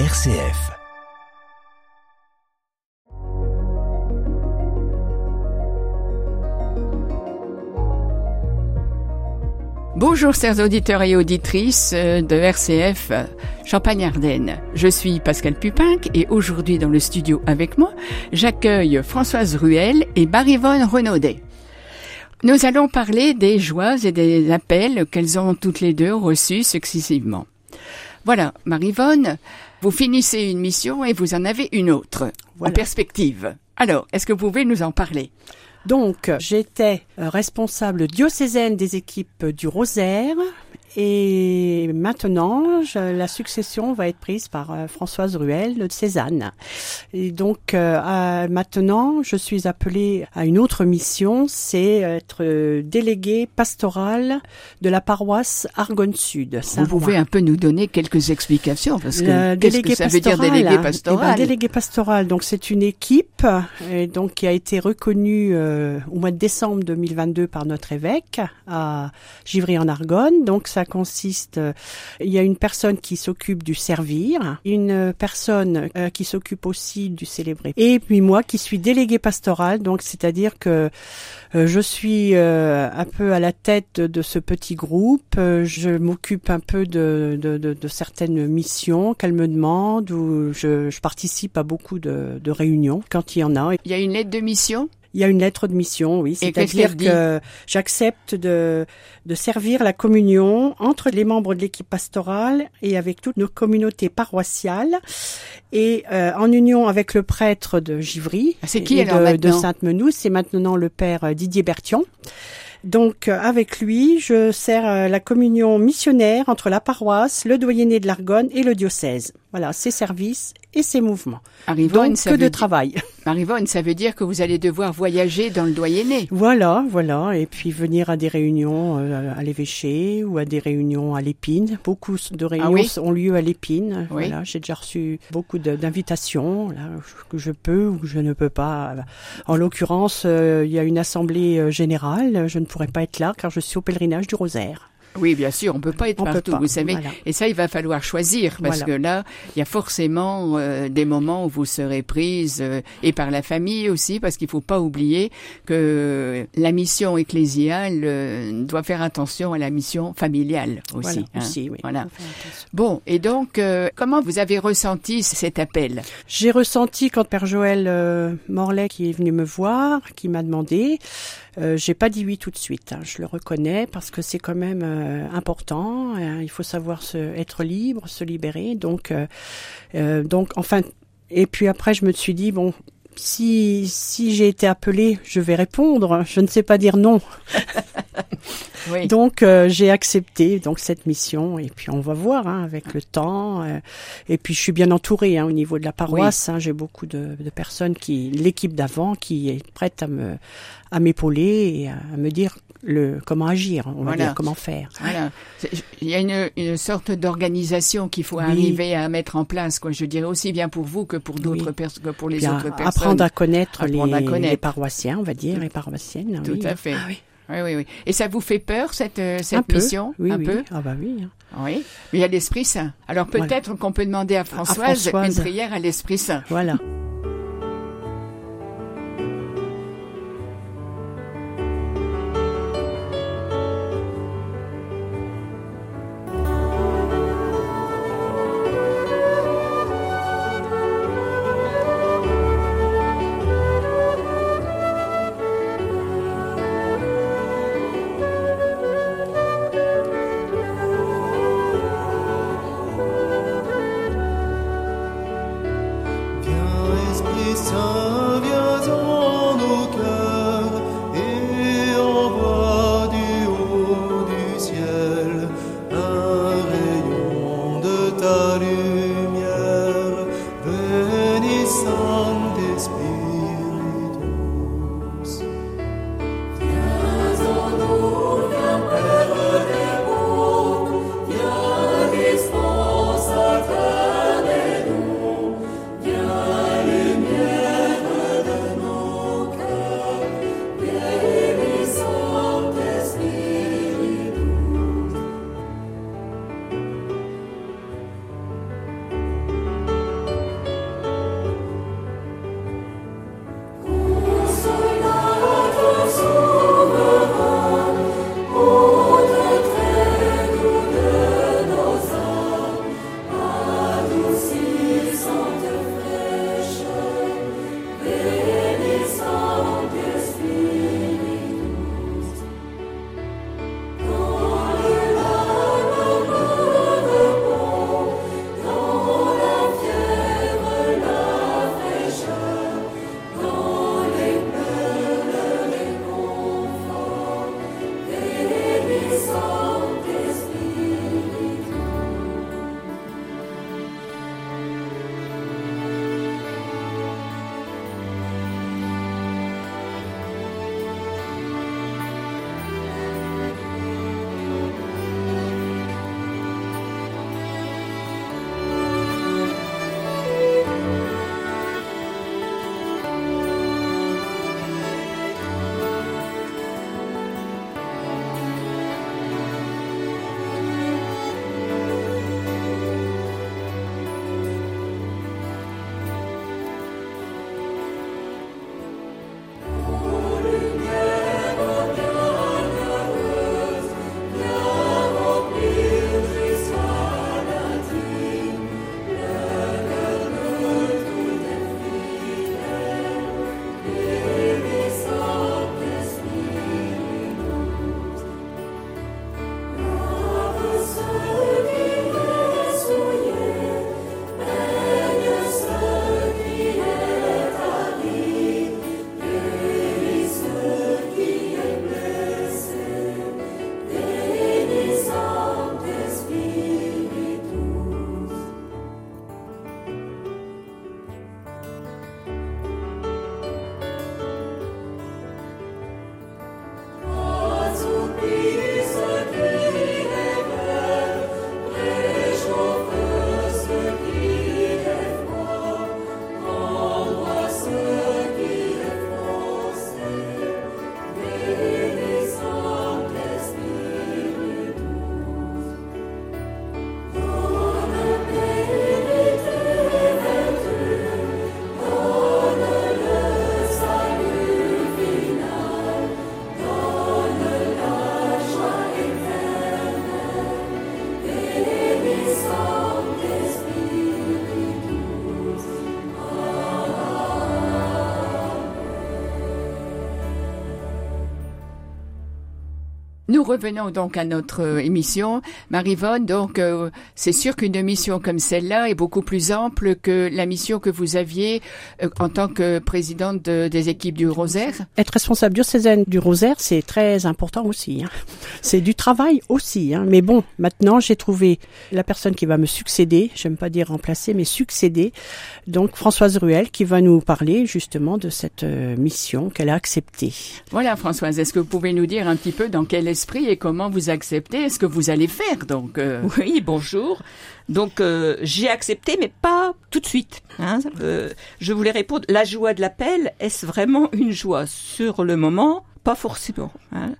RCF. Bonjour chers auditeurs et auditrices euh, de RCF Champagne-Ardenne. Je suis Pascal Pupinck et aujourd'hui dans le studio avec moi, j'accueille Françoise Ruel et Barivonne Renaudet. Nous allons parler des joies et des appels qu'elles ont toutes les deux reçus successivement. Voilà, Marivonne, vous finissez une mission et vous en avez une autre en perspective. Alors, est-ce que vous pouvez nous en parler? Donc, j'étais euh, responsable diocésaine des équipes du Rosaire et maintenant, je, la succession va être prise par euh, Françoise Ruel de Cézanne. Et donc, euh, maintenant, je suis appelée à une autre mission, c'est être euh, déléguée pastorale de la paroisse Argonne Sud. Vous pouvez un peu nous donner quelques explications parce que qu'est-ce que ça veut dire délégué pastoral eh ben, Délégué pastoral, donc c'est une équipe et donc qui a été reconnue euh, au mois de décembre 2022 par notre évêque à Givry en Argonne. Donc ça consiste, euh, il y a une personne qui s'occupe du servir, une personne euh, qui s'occupe aussi du célébrer, et puis moi qui suis délégué pastoral, donc c'est-à-dire que euh, je suis un peu à la tête de ce petit groupe, je m'occupe un peu de, certaines missions qu'elle me demande, ou je, je, participe à beaucoup de, de réunions quand il y en a. Il y a une lettre de mission? Il y a une lettre de mission, oui. C'est-à-dire que j'accepte de, de servir la communion entre les membres de l'équipe pastorale et avec toutes nos communautés paroissiales et euh, en union avec le prêtre de Givry c'est qui et alors de, de Sainte-Menou. C'est maintenant le père Didier Bertion. Donc avec lui, je sers la communion missionnaire entre la paroisse, le doyenné de l'Argonne et le diocèse. Voilà, ses services et ses mouvements. Arrivonne, Donc que de travail. Arrivonne, ça veut dire que vous allez devoir voyager dans le doyenné. Voilà, voilà, et puis venir à des réunions euh, à l'évêché ou à des réunions à l'épine. Beaucoup de réunions ah oui ont lieu à l'épine. Oui. Voilà, j'ai déjà reçu beaucoup d'invitations là, que je peux ou que je ne peux pas. En l'occurrence, euh, il y a une assemblée générale. Je ne pourrais pas être là car je suis au pèlerinage du Rosaire. Oui, bien sûr, on peut pas être on partout, pas, vous savez. Voilà. Et ça, il va falloir choisir parce Voilà. que là, il y a forcément euh, des moments où vous serez prise euh, et par la famille aussi, parce qu'il faut pas oublier que la mission ecclésiale euh, doit faire attention à la mission familiale aussi. Voilà, hein. aussi, oui. Voilà. Bon, et donc, euh, comment vous avez ressenti cet appel? J'ai ressenti quand Père Joël euh, Morlaix qui est venu me voir, qui m'a demandé, euh, j'ai pas dit oui tout de suite. hein, je le reconnais parce que c'est quand même euh, important. hein, il faut savoir se, être libre, se libérer. Donc, euh, euh, donc, enfin, et puis après, je me suis dit bon. Si, si j'ai été appelée, je vais répondre. Je ne sais pas dire non. Oui. Donc euh, j'ai accepté donc cette mission et puis on va voir hein, avec le temps. et puis je suis bien entourée hein, au niveau de la paroisse. hein, j'ai beaucoup de, de personnes qui, l'équipe d'avant, qui est prête à me à m'épauler et à me dire le comment agir, on va Voilà. dire comment faire. Voilà. Il y a une, une sorte d'organisation qu'il faut Oui. arriver à mettre en place, quoi. Je dirais aussi bien pour vous que pour d'autres Oui. personnes, que pour les à- autres personnes. apprendre à connaître, Apprendre à les, connaître. les paroissiens, on va dire, les paroissiennes. Tout oui. à fait. Ah oui. Oui, oui. Et ça vous fait peur cette euh, Un cette peu. mission, Oui, un oui. peu? Ah bah oui. hein. Oui. Mais il y a l'Esprit Saint. Alors Voilà. peut-être qu'on peut demander à Françoise, Françoise. une prière à l'Esprit Saint. Voilà. Viens Esprit Saint, nous revenons donc à notre euh, émission. Marivonne, donc euh, c'est sûr qu'une mission comme celle-là est beaucoup plus ample que la mission que vous aviez euh, en tant que présidente de- des équipes du Rosaire. Être responsable diocésaine du Rosaire, c'est très important aussi. hein. C'est du travail aussi. hein. Mais bon, maintenant, j'ai trouvé la personne qui va me succéder. J'aime pas dire remplacer, mais succéder. Donc, Françoise Ruel, qui va nous parler justement de cette euh, mission qu'elle a acceptée. Voilà, Françoise, est-ce que vous pouvez nous dire un petit peu dans quel esprit et comment vous acceptez ce que vous allez faire donc euh, Oui, bonjour. Donc euh, j'ai accepté, mais pas tout de suite. hein. Euh, je voulais répondre. La joie de l'appel, est-ce vraiment une joie? Sur le moment Pas forcément. hein.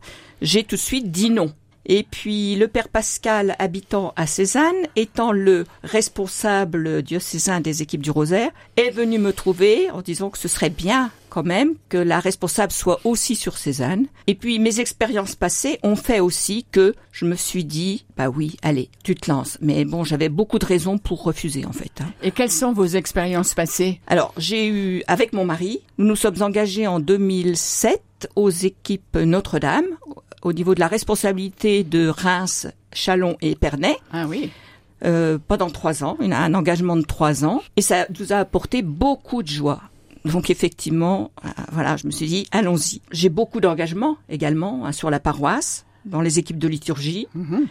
J'ai tout de suite dit non. Et puis le père Pascal, habitant à Cézanne, étant le responsable diocésain des équipes du Rosaire, est venu me trouver en disant que ce serait bien quand même que la responsable soit aussi sur Cézanne. Et puis mes expériences passées ont fait aussi que je me suis dit, bah oui, allez, tu te lances. Mais bon, j'avais beaucoup de raisons pour refuser en fait. hein. Et quelles sont vos expériences passées? Alors, j'ai eu, avec mon mari, nous nous sommes engagés en 2007 aux équipes Notre-Dame, au niveau de la responsabilité de Reims, Chalon et Pernay, Ah oui. euh, pendant trois ans. Il a un engagement de trois ans. Et ça nous a apporté beaucoup de joie. Donc effectivement, euh, voilà, je me suis dit, allons-y. J'ai beaucoup d'engagement également hein, sur la paroisse, dans les équipes de liturgie, Mhm.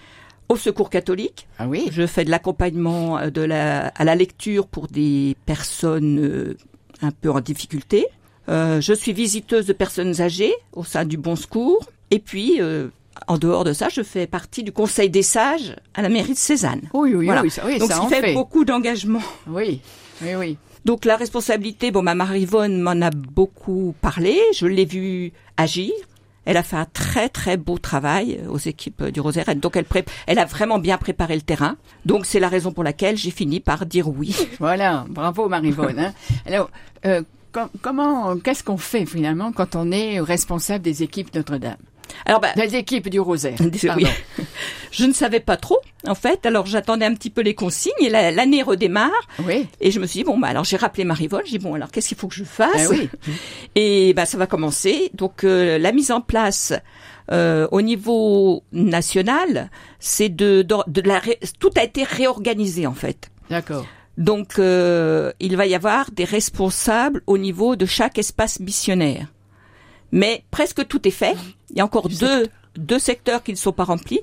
au secours catholique. Ah oui. Je fais de l'accompagnement euh, de la, à la lecture pour des personnes euh, un peu en difficulté. Euh, je suis visiteuse de personnes âgées au sein du Bon Secours. Et puis, euh, en dehors de ça, je fais partie du Conseil des sages à la mairie de Cézanne. Oui, oui, Voilà. oui, ça, oui, Donc, ça en fait, fait. beaucoup d'engagement. Oui, oui, oui. Donc, la responsabilité, bon, ma Marivonne m'en a beaucoup parlé. Je l'ai vue agir. Elle a fait un très très beau travail euh, aux équipes du Rosaire. Donc elle, elle a vraiment bien préparé le terrain. Donc c'est la raison pour laquelle j'ai fini par dire oui. Voilà, bravo Marivonne. Hein. Alors, euh, com- comment, qu'est-ce qu'on fait finalement quand on est responsable des équipes Notre-Dame? Alors bah, Des équipes du Rosaire. oui. je ne savais pas trop en fait. Alors j'attendais un petit peu les consignes et la- l'année redémarre. Oui. Et je me suis dit bon bah alors j'ai rappelé Marivonne. J'ai dit bon alors qu'est-ce qu'il faut que je fasse Ah oui. Et bah ça va commencer. Donc euh, la mise en place euh, au niveau national, c'est de, de, de la ré- tout a été réorganisé en fait. D'accord. Donc euh, il va y avoir des responsables au niveau de chaque espace missionnaire. Mais presque tout est fait. Il y a encore deux deux secteurs qui ne sont pas remplis.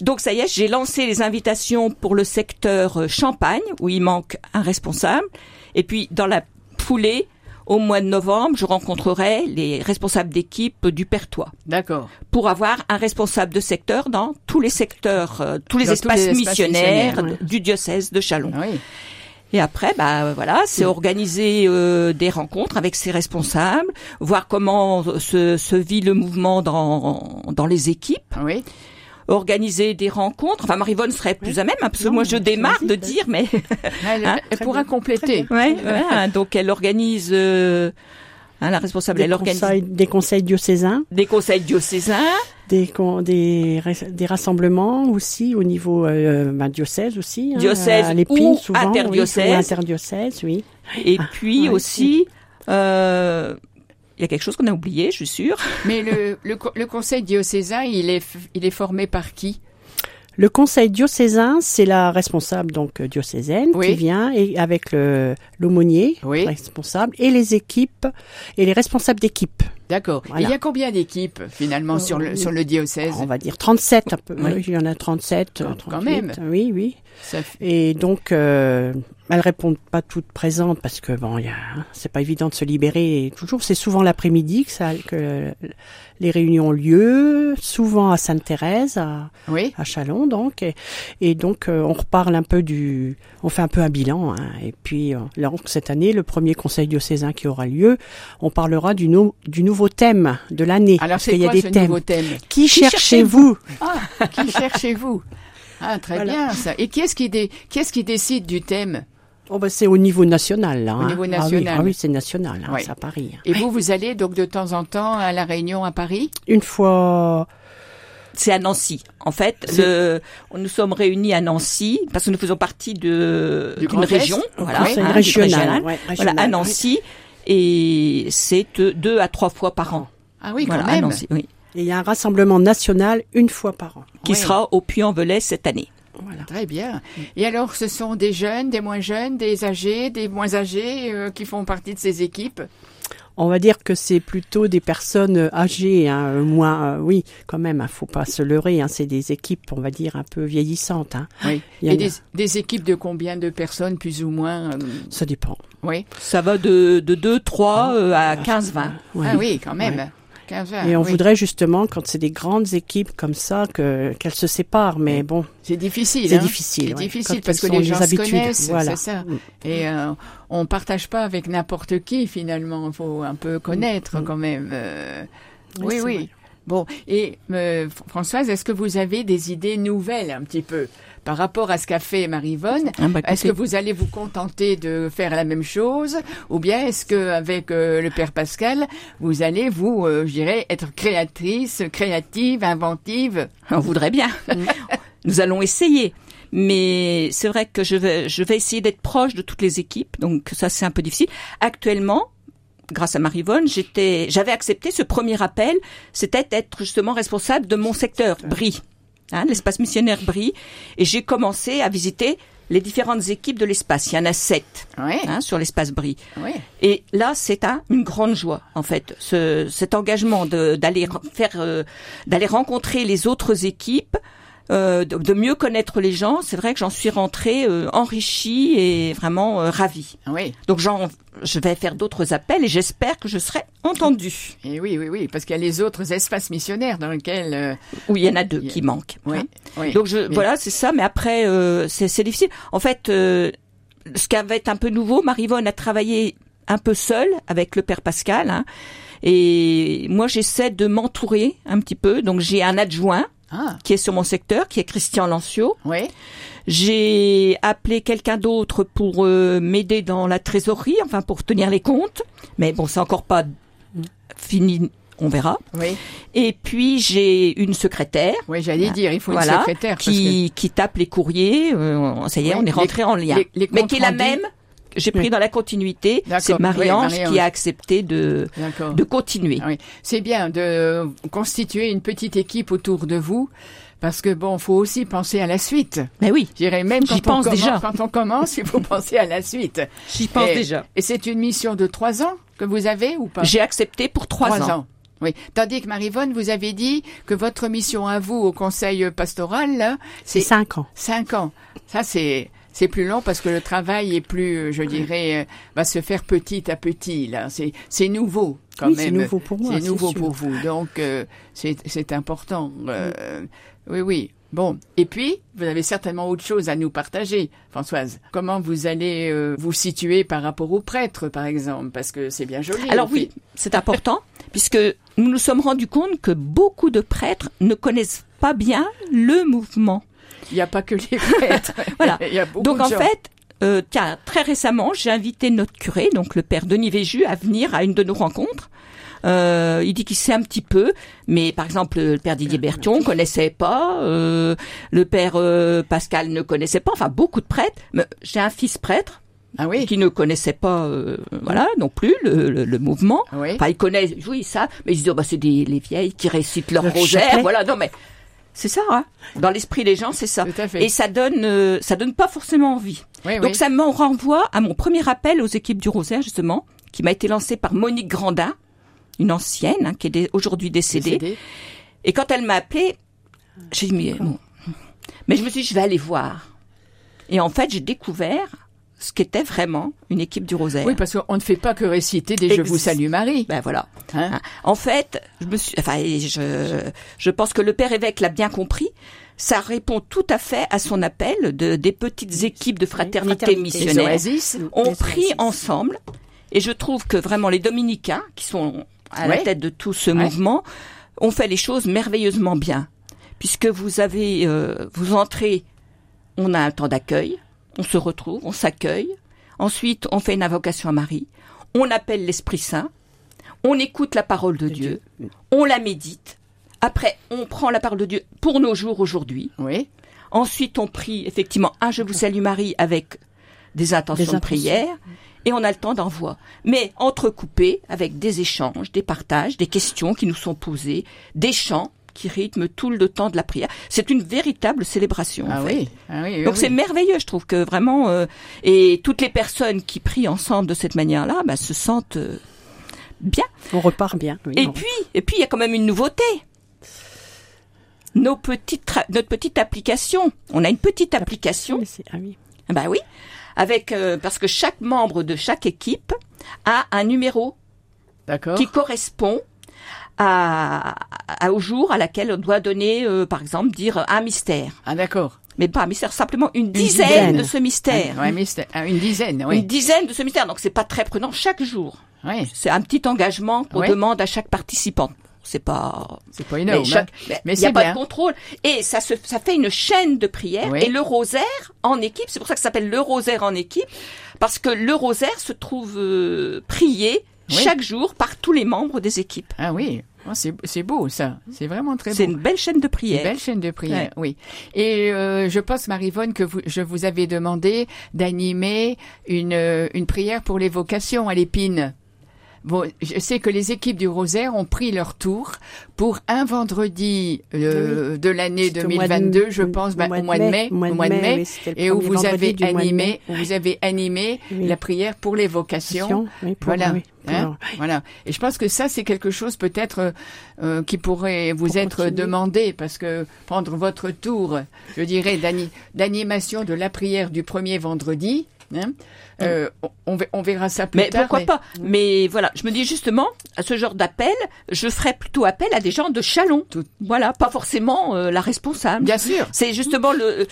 Donc ça y est, j'ai lancé les invitations pour le secteur euh, Champagne où il manque un responsable. Et puis dans la foulée, au mois de novembre, je rencontrerai les responsables d'équipe du Pertois D'accord. pour avoir un responsable de secteur dans tous les secteurs, euh, tous les tous espaces les espaces missionnaires missionnaires, du diocèse de Chalon. Ah oui. Et après, bah voilà, c'est organiser euh, des rencontres avec ces responsables, voir comment se, se vit le mouvement dans dans les équipes, oui. organiser des rencontres. Enfin, Marivonne serait plus à même, hein, parce que moi je démarre de dire, mais Elle, Hein, elle pourra bien, compléter. ouais, voilà, donc elle organise. euh, hein, la responsable, Des elle organise conseils, des conseils diocésains, des conseils diocésains. des, con- des, des rassemblements aussi au niveau euh, bah, diocèse aussi. hein, Diocèse à l'épine, ou souvent, oui, interdiocèse. ou interdiocèse, oui. Et puis ouais, aussi, euh, il y a quelque chose qu'on a oublié, je suis sûre. Mais le, le, le conseil diocésain, il est, f- il est formé par qui? Le conseil diocésain, c'est la responsable donc euh, diocésaine Oui. qui vient et avec le l'aumônier Oui. responsable et les équipes et les responsables d'équipe. D'accord. Voilà. Il y a combien d'équipes finalement sur le sur le diocèse On va dire 37 un peu. Oui. Il y en a 37 Quand- quand 38, même. Oui, oui. Et donc euh, elles répondent pas toutes présentes parce que bon, hein, c'est pas évident de se libérer et toujours c'est souvent l'après-midi que ça que les réunions ont lieu, souvent à Sainte-Thérèse à Oui. à Chalon donc et, et donc euh, on reparle un peu du on fait un peu un bilan hein, et puis euh, là cette année le premier conseil diocésain qui aura lieu on parlera du nouveau thème de l'année Alors c'est qu'il y a quoi des ce thèmes nouveau thème? Qui cherchez-vous? Ah, qui cherchez-vous? Ah, très Voilà. bien ça. Et qui est-ce qui, dé- qui est-ce qui décide du thème? Oh, bah, c'est au niveau national là Au hein. niveau Ah oui, national. ah oui, c'est national hein, Oui. c'est à Paris Et vous, vous allez donc de temps en temps à la réunion à Paris? Une fois C'est à Nancy. En fait, le, nous sommes réunis à Nancy parce que nous faisons partie de d'une région, Au voilà, conseil hein, du régional, régional. ouais, voilà, à oui. Et c'est euh, deux à trois fois par an. Ah oui, quand voilà, même. Nancy, oui. Et il y a un rassemblement national une fois par an. qui Oui. sera au Puy-en-Velay cette année. Voilà. Très bien. Et alors, ce sont des jeunes, des moins jeunes, des âgés, des moins âgés euh, qui font partie de ces équipes? On va dire que c'est plutôt des personnes âgées, hein, euh, moins, euh, oui, quand même, hein, faut pas se leurrer. Hein, c'est des équipes, on va dire, un peu vieillissantes. Hein. Oui. Il Et a. des, des équipes de combien de personnes, plus ou moins euh, Ça dépend. Oui. Ça va de, de 2, 3 euh, à 15, 20. Ouais. Ah oui, quand même. Ouais. 15 heures. Et on oui. voudrait justement, quand c'est des grandes équipes comme ça, que qu'elles se séparent. Mais bon, C'est difficile. c'est hein. difficile. C'est ouais. difficile Quand parce que les gens se connaissent, Voilà. ça. Mm. Et euh, on partage pas avec n'importe qui finalement. Il faut un peu connaître Mm. quand même. euh, Oui, oui. Bon, et euh, Françoise, est-ce que vous avez des idées nouvelles un petit peu par rapport à ce qu'a fait Marie-Vonne Ah, bah, Est-ce que vous allez vous contenter de faire la même chose? Ou bien est-ce que avec euh, le père Pascal, vous allez vous, euh, je dirais, être créatrice, créative, inventive? On voudrait bien. Nous allons essayer. Mais c'est vrai que je vais, je vais essayer d'être proche de toutes les équipes. Donc ça, c'est un peu difficile. Actuellement, grâce à Marivonne, j'étais, j'avais accepté ce premier appel. C'était d'être justement responsable de mon secteur, Brie, hein, l'espace missionnaire Brie. Et j'ai commencé à visiter les différentes équipes de l'espace. Il y en a sept Oui, hein, sur l'espace Brie. oui. Et là, c'est un, une grande joie, en fait, ce, cet engagement d'aller re- faire, euh, d'aller rencontrer les autres équipes, euh, de, de mieux connaître les gens. C'est vrai que j'en suis rentrée euh, enrichie et vraiment euh, ravie. Oui, Donc, j'en, je vais faire d'autres appels et j'espère que je serai entendue. et oui, oui, oui, parce qu'il y a les autres espaces missionnaires dans lesquels, euh, Oui, il y en a deux a- qui manquent. oui, hein. oui. Donc je, voilà, c'est ça. Mais après, euh, c'est c'est difficile. En fait, euh, ce qui avait été un peu nouveau, Marivonne a travaillé un peu seule avec le père Pascal. hein. et moi, j'essaie de m'entourer un petit peu. Donc j'ai un adjoint Ah, qui est sur mon secteur, qui est Christian Lancio. oui, J'ai appelé quelqu'un d'autre pour euh, m'aider dans la trésorerie, enfin pour tenir les comptes. Mais bon, c'est encore pas fini. On verra. oui, Et puis j'ai une secrétaire oui, j'allais dire, il faut une secrétaire. parce qui, qui tape les courriers. euh, ça y est, Oui, on est les- rentré en lien. les- les Mais qui est la même. J'ai pris Oui. dans la continuité. C'est oui, Marie-Ange qui a accepté de, de continuer. Ah oui. C'est bien de constituer une petite équipe autour de vous. Parce que bon, faut aussi penser à la suite. Mais oui, Je dirais même J'y quand on, pense commence, déjà. quand on commence, il faut penser à la suite. j'y pense Et- déjà. Et c'est une mission de trois ans que vous avez ou pas? J'ai accepté pour trois, ans. Oui. Tandis que Marivonne, vous avez dit que votre mission à vous au conseil pastoral, c'est cinq ans. cinq ans. Ça, c'est c'est plus long parce que le travail est plus, euh, je dirais, euh, va se faire petit à petit. Là, c'est c'est nouveau quand Oui, même. c'est nouveau pour moi. C'est nouveau sûr. pour vous, donc euh, c'est c'est important. Euh, Oui, oui. Bon, et puis vous avez certainement autre chose à nous partager, Françoise. Comment vous allez euh, vous situer par rapport aux prêtres, par exemple, parce que c'est bien joli. Alors oui, c'est important, puisque nous nous sommes rendus compte que beaucoup de prêtres ne connaissent pas bien le mouvement. Il n'y a pas que les prêtres. Voilà. il y a beaucoup Donc de en gens. fait, euh, tiens, très récemment, j'ai invité notre curé, donc le père Denis Véju, à venir à une de nos rencontres. Euh, il dit qu'il sait un petit peu, mais par exemple le père Didier Bertion connaissait pas, euh, le père euh, Pascal ne connaissait pas, enfin beaucoup de prêtres. Mais J'ai un fils prêtre ah oui, qui ne connaissait pas, euh, voilà, non plus le, le- le mouvement. oui. Enfin, ils connaissent, oui, ça, mais ils se disent, oh, bah, c'est des, les vieilles qui récitent leur Le rosaire, voilà, non, mais c'est ça, hein. Dans l'esprit des gens, c'est ça. Tout à fait. Et ça donne, euh, ça donne pas forcément envie. oui, Donc oui. ça me renvoie à mon premier appel aux équipes du Rosaire, justement, qui m'a été lancé par Monique Grandin, une ancienne, hein, qui est aujourd'hui décédée. Décédé. Et quand elle m'a appelé, j'ai dit, mais, bon. mais je me suis dit, je vais aller voir. Et en fait, j'ai découvert ce qu'était vraiment une équipe du Rosaire. Oui, parce qu'on ne fait pas que réciter des Je vous salue Marie. Ben voilà. Hein Hein. En fait, je me suis, enfin, je, je pense que le père évêque l'a bien compris. Ça répond tout à fait à son appel de des petites équipes de fraternité fraternité. Les missionnaire. oasis. On Les prie oasis. ensemble, et je trouve que vraiment les dominicains, qui sont à la tête de tout ce Ouais. mouvement, ont fait les choses merveilleusement bien, puisque vous avez, euh, vous entrez, on a un temps d'accueil, on se retrouve, on s'accueille, ensuite on fait une invocation à Marie, on appelle l'Esprit Saint, on écoute la parole de Dieu, on la médite, après on prend la parole de Dieu pour nos jours aujourd'hui, Oui. Ensuite, on prie effectivement un Je vous salue Marie avec des intentions Des de intentions. prière. et on a le temps d'envoi. Mais entrecoupé avec des échanges, des partages, des questions qui nous sont posées, des chants qui rythment tout le temps de la prière. C'est une véritable célébration. Ah en fait. oui, ah oui, oui, Donc c'est merveilleux, je trouve que vraiment euh, et toutes les personnes qui prient ensemble de cette manière-là, bah, se sentent euh, bien. On repart bien. oui, Et puis, et puis il y a quand même une nouveauté. Nos petites, tra- notre petite application. On a une petite application. C'est- Ah oui. Bah oui, avec euh, parce que chaque membre de chaque équipe a un numéro D'accord. qui correspond à, à- au jour à laquelle on doit donner, euh, par exemple, dire un mystère. Ah d'accord. Mais pas un mystère, simplement une dizaine, dizaine. de ce mystère. Ouais, mais c'est- ah, une dizaine, Une oui. dizaine de ce mystère. Donc c'est pas très prenant chaque jour. Oui, C'est un petit engagement qu'on demande à chaque participant. C'est pas c'est pas énorme. mais hein. il n'y a pas bien. de contrôle. Et ça, se, ça fait une chaîne de prières. Oui. Et le rosaire en équipe, c'est pour ça que ça s'appelle le rosaire en équipe, parce que le rosaire se trouve euh, prié Oui. chaque jour par tous les membres des équipes. Ah oui, Oh, c'est c'est beau ça. C'est vraiment très C'est beau. une belle chaîne de Une prières. belle chaîne de prière, Ouais. oui. Et euh, je pense, Marivonne, que vous, je vous avais demandé d'animer une, euh, une prière pour les vocations à l'épine. Bon, je sais que les équipes du Rosaire ont pris leur tour pour un vendredi euh, de l'année C'est au mois de- 2022, je pense, bah, au mois de mai, au mois de mai, oui, et où vous avez animé, vous avez animé Oui. la prière pour les vocations. Pour- Voilà. Hein voilà. Et je pense que ça, c'est quelque chose peut-être euh, euh, qui pourrait vous Pour être continuer. demandé, parce que prendre votre tour, je dirais, d'ani- d'animation de la prière du premier vendredi, hein, euh, on- on, ve- on verra ça plus Mais tard. pourquoi mais- pas Mais voilà, je me dis justement, à ce genre d'appel, je ferais plutôt appel à des gens de Chalon. Tout- Voilà, pas forcément euh, la responsable. Bien sûr. C'est justement le.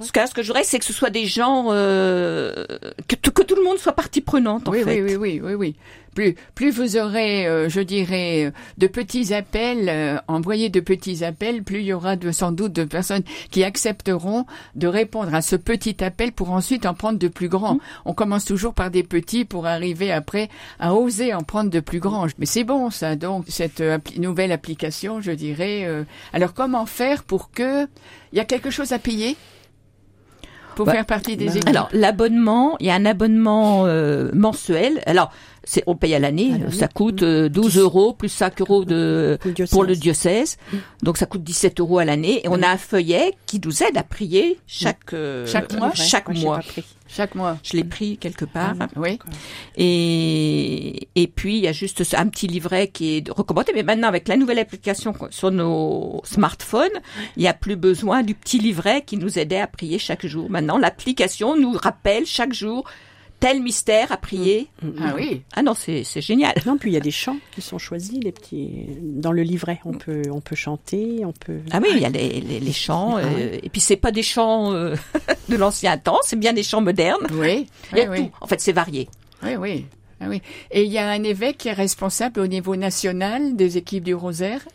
Ce que, ce que je voudrais, c'est que ce soit des gens euh, que, tout le monde soit partie prenante. En Oui, fait. oui, oui, oui, oui, oui. Plus, plus vous aurez, euh, je dirais, euh, de petits appels, euh, envoyés de petits appels, plus il y aura de, sans doute de personnes qui accepteront de répondre à ce petit appel pour ensuite en prendre de plus grands. On commence toujours par des petits pour arriver après à oser en prendre de plus grands. Mais c'est bon ça, donc cette euh, appli- nouvelle application, je dirais. euh, alors comment faire pour que il y a quelque chose à payer pour Bah, faire partie des bah, équipes? Alors l'abonnement, il y a un abonnement euh, mensuel. Alors c'est on paye à l'année, ça coûte euh, 12 euros plus 5 euros de Pour le diocèse. pour le diocèse. Donc ça coûte 17 euros à l'année et on a un feuillet qui nous aide à prier chaque euh, Chaque mois chaque mois. chaque mois. Je l'ai pris quelque part. Ah Oui. Et, et puis, il y a juste ce- un petit livret qui est recommandé. Mais maintenant, avec la nouvelle application sur nos smartphones, il n'y a plus besoin du petit livret qui nous aidait à prier chaque jour. Maintenant, l'application nous rappelle chaque jour tel mystère à prier. Ah oui. Ah non, c'est c'est génial. Non, puis il y a des chants qui sont choisis, les petits dans le livret. On peut, on peut chanter, on peut. Ah oui, il y a les, les, les chants. Ah euh, et puis, c'est pas des chants euh, de l'ancien temps, c'est bien des chants modernes. Oui. Il y a oui, tout. En fait, c'est varié. oui, oui. Ah oui. Et il y a un évêque qui est responsable au niveau national des équipes du Rosaire.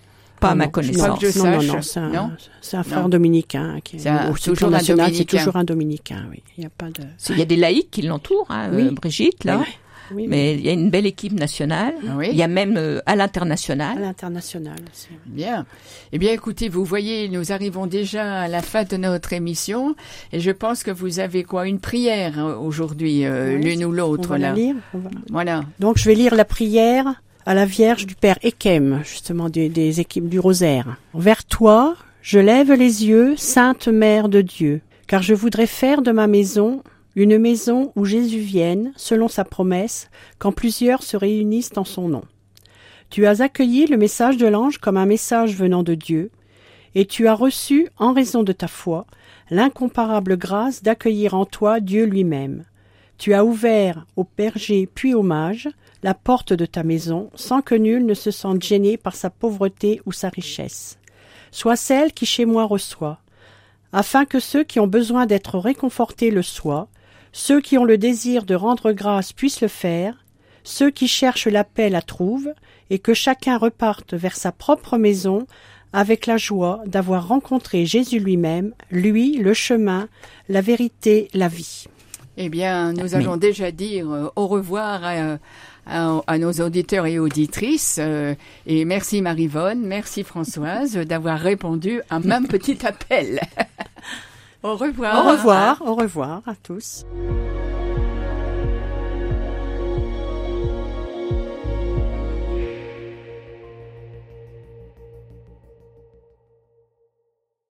Pas à ma connaissance. Pas que je non, non, non, c'est un, Non c'est un frère Non. dominicain. Qui est, C'est un- toujours national, c'est dominicain. toujours un dominicain, oui. Il n'y a pas de. Il y a des laïcs qui l'entourent, hein, Oui. euh, Brigitte, là. Oui, oui, Mais il y a une belle équipe nationale. Oui. Il y a même euh, à à l'international. l'international. c'est- Bien. Eh bien, écoutez, vous voyez, nous arrivons déjà à la fin de notre émission, et je pense que vous avez quoi Une prière hein, aujourd'hui, euh, Oui, l'une ou On l'autre va la là. lire. on va- Voilà. Donc je vais lire la prière à la Vierge du Père Ekem, justement des, des équipes du Rosaire. Vers toi, je lève les yeux, Sainte Mère de Dieu, car je voudrais faire de ma maison une maison où Jésus vienne, selon sa promesse, quand plusieurs se réunissent en son nom. Tu as accueilli le message de l'ange comme un message venant de Dieu, et tu as reçu, en raison de ta foi, l'incomparable grâce d'accueillir en toi Dieu lui-même. Tu as ouvert aux bergers puis aux mages la porte de ta maison, sans que nul ne se sente gêné par sa pauvreté ou sa richesse. Sois celle qui chez moi reçoit, afin que ceux qui ont besoin d'être réconfortés le soient, ceux qui ont le désir de rendre grâce puissent le faire, ceux qui cherchent la paix la trouvent, et que chacun reparte vers sa propre maison avec la joie d'avoir rencontré Jésus lui-même, lui le chemin, la vérité, la vie. Eh bien, nous allons déjà dire euh, au revoir à, à- à nos auditeurs et auditrices. euh, et merci Marivonne, merci Françoise d'avoir répondu à mon petit appel. au revoir. Au revoir, au revoir à tous.